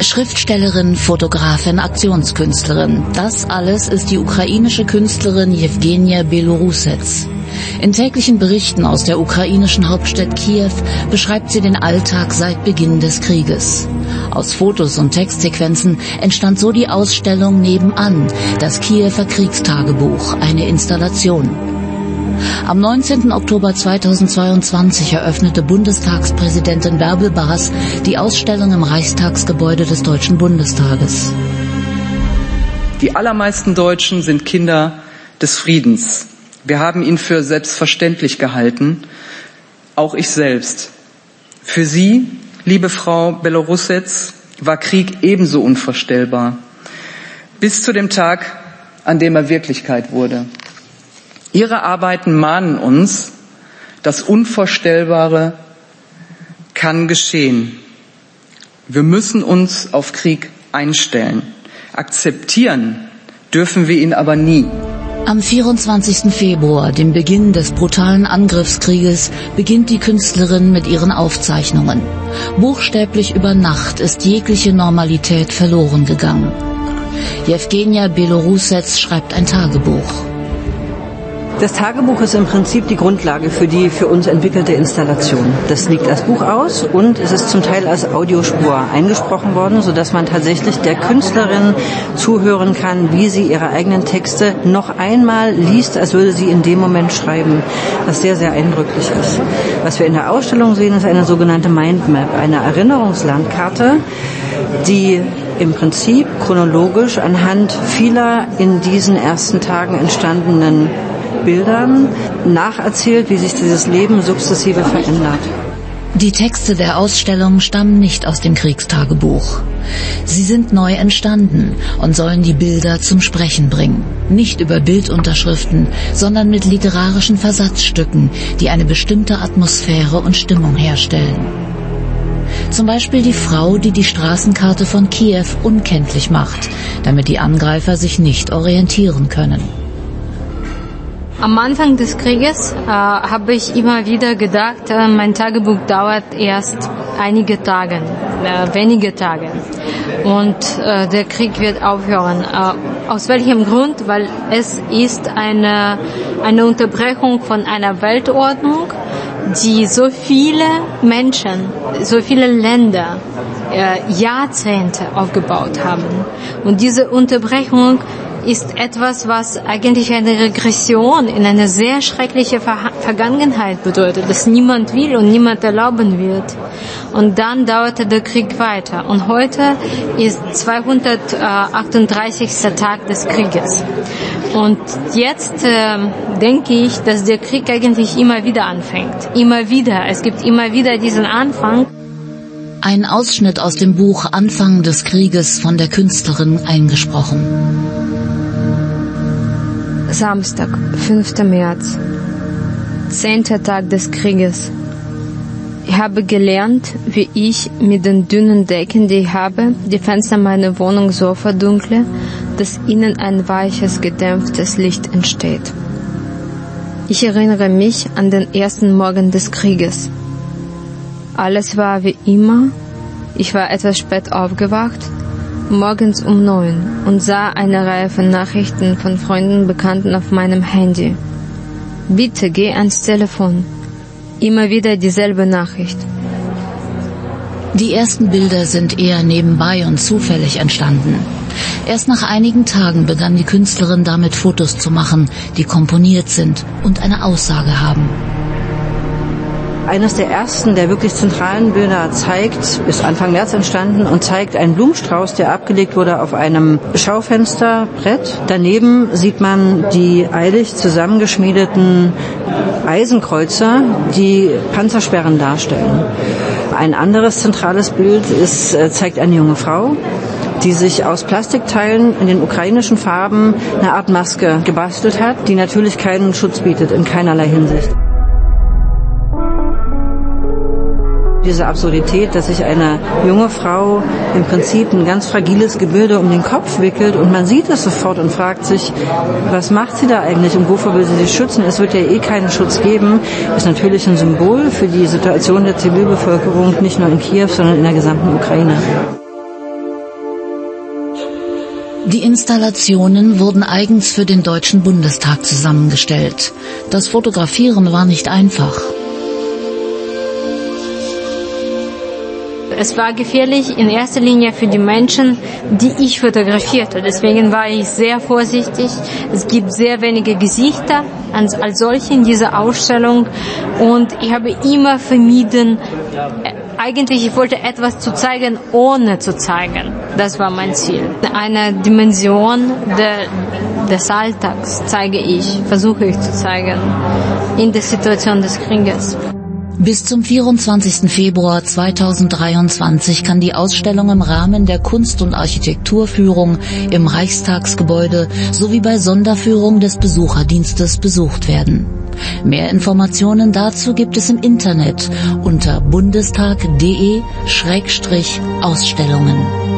Schriftstellerin, Fotografin, Aktionskünstlerin. Das alles ist die ukrainische Künstlerin Jewgenia Belorusets. In täglichen Berichten aus der ukrainischen Hauptstadt Kiew beschreibt sie den Alltag seit Beginn des Krieges. Aus Fotos und Textsequenzen entstand so die Ausstellung Nebenan, das Kiewer Kriegstagebuch, eine Installation. Am 19. Oktober 2022 eröffnete Bundestagspräsidentin Bärbel Baas die Ausstellung im Reichstagsgebäude des Deutschen Bundestages. Die allermeisten Deutschen sind Kinder des Friedens. Wir haben ihn für selbstverständlich gehalten, auch ich selbst. Für Sie, liebe Frau Belorussets, war Krieg ebenso unvorstellbar, bis zu dem Tag, an dem er Wirklichkeit wurde. Ihre Arbeiten mahnen uns, das Unvorstellbare kann geschehen. Wir müssen uns auf Krieg einstellen. Akzeptieren dürfen wir ihn aber nie. Am 24. Februar, dem Beginn des brutalen Angriffskrieges, beginnt die Künstlerin mit ihren Aufzeichnungen. Buchstäblich über Nacht ist jegliche Normalität verloren gegangen. Jewgenia Belorusets schreibt ein Tagebuch. Das Tagebuch ist im Prinzip die Grundlage für die für uns entwickelte Installation. Das liegt als Buch aus und es ist zum Teil als Audiospur eingesprochen worden, sodass man tatsächlich der Künstlerin zuhören kann, wie sie ihre eigenen Texte noch einmal liest, als würde sie in dem Moment schreiben, was sehr, sehr eindrücklich ist. Was wir in der Ausstellung sehen, ist eine sogenannte Mindmap, eine Erinnerungslandkarte, die im Prinzip chronologisch anhand vieler in diesen ersten Tagen entstandenen Bildern nacherzählt, wie sich dieses Leben sukzessive verändert. Die Texte der Ausstellung stammen nicht aus dem Kriegstagebuch. Sie sind neu entstanden und sollen die Bilder zum Sprechen bringen. Nicht über Bildunterschriften, sondern mit literarischen Versatzstücken, die eine bestimmte Atmosphäre und Stimmung herstellen. Zum Beispiel die Frau, die die Straßenkarte von Kiew unkenntlich macht, damit die Angreifer sich nicht orientieren können. Am Anfang des Krieges äh, habe ich immer wieder gedacht, äh, mein Tagebuch dauert erst einige Tage, äh, wenige Tage. Und äh, der Krieg wird aufhören. Äh, aus welchem Grund? Weil es ist eine, eine Unterbrechung von einer Weltordnung, die so viele Menschen, so viele Länder äh, Jahrzehnte aufgebaut haben. Und diese Unterbrechung ist etwas, was eigentlich eine Regression in eine sehr schreckliche Ver Vergangenheit bedeutet, das niemand will und niemand erlauben wird. Und dann dauerte der Krieg weiter. Und heute ist 238. Tag des Krieges. Und jetzt äh, denke ich, dass der Krieg eigentlich immer wieder anfängt. Immer wieder. Es gibt immer wieder diesen Anfang. Ein Ausschnitt aus dem Buch Anfang des Krieges von der Künstlerin eingesprochen. Samstag, 5. März, zehnter Tag des Krieges. Ich habe gelernt, wie ich mit den dünnen Decken, die ich habe, die Fenster meiner Wohnung so verdunkle, dass innen ein weiches, gedämpftes Licht entsteht. Ich erinnere mich an den ersten Morgen des Krieges. Alles war wie immer. Ich war etwas spät aufgewacht morgens um neun und sah eine Reihe von Nachrichten von Freunden, Bekannten auf meinem Handy. Bitte geh ans Telefon. Immer wieder dieselbe Nachricht. Die ersten Bilder sind eher nebenbei und zufällig entstanden. Erst nach einigen Tagen begann die Künstlerin damit Fotos zu machen, die komponiert sind und eine Aussage haben. Eines der ersten, der wirklich zentralen Bilder zeigt, ist Anfang März entstanden und zeigt einen Blumenstrauß, der abgelegt wurde auf einem Schaufensterbrett. Daneben sieht man die eilig zusammengeschmiedeten Eisenkreuzer, die Panzersperren darstellen. Ein anderes zentrales Bild ist, äh, zeigt eine junge Frau, die sich aus Plastikteilen in den ukrainischen Farben eine Art Maske gebastelt hat, die natürlich keinen Schutz bietet in keinerlei Hinsicht. Diese Absurdität, dass sich eine junge Frau im Prinzip ein ganz fragiles Gebilde um den Kopf wickelt und man sieht es sofort und fragt sich, was macht sie da eigentlich und wofür will sie sich schützen? Es wird ja eh keinen Schutz geben, ist natürlich ein Symbol für die Situation der Zivilbevölkerung, nicht nur in Kiew, sondern in der gesamten Ukraine. Die Installationen wurden eigens für den Deutschen Bundestag zusammengestellt. Das Fotografieren war nicht einfach. Es war gefährlich in erster Linie für die Menschen, die ich fotografierte. Deswegen war ich sehr vorsichtig. Es gibt sehr wenige Gesichter als, als solche in dieser Ausstellung und ich habe immer vermieden, äh, eigentlich ich wollte etwas zu zeigen, ohne zu zeigen. Das war mein Ziel. Eine Dimension der, des Alltags zeige ich, versuche ich zu zeigen in der Situation des Krieges. Bis zum 24. Februar 2023 kann die Ausstellung im Rahmen der Kunst- und Architekturführung im Reichstagsgebäude sowie bei Sonderführung des Besucherdienstes besucht werden. Mehr Informationen dazu gibt es im Internet unter bundestag.de-ausstellungen.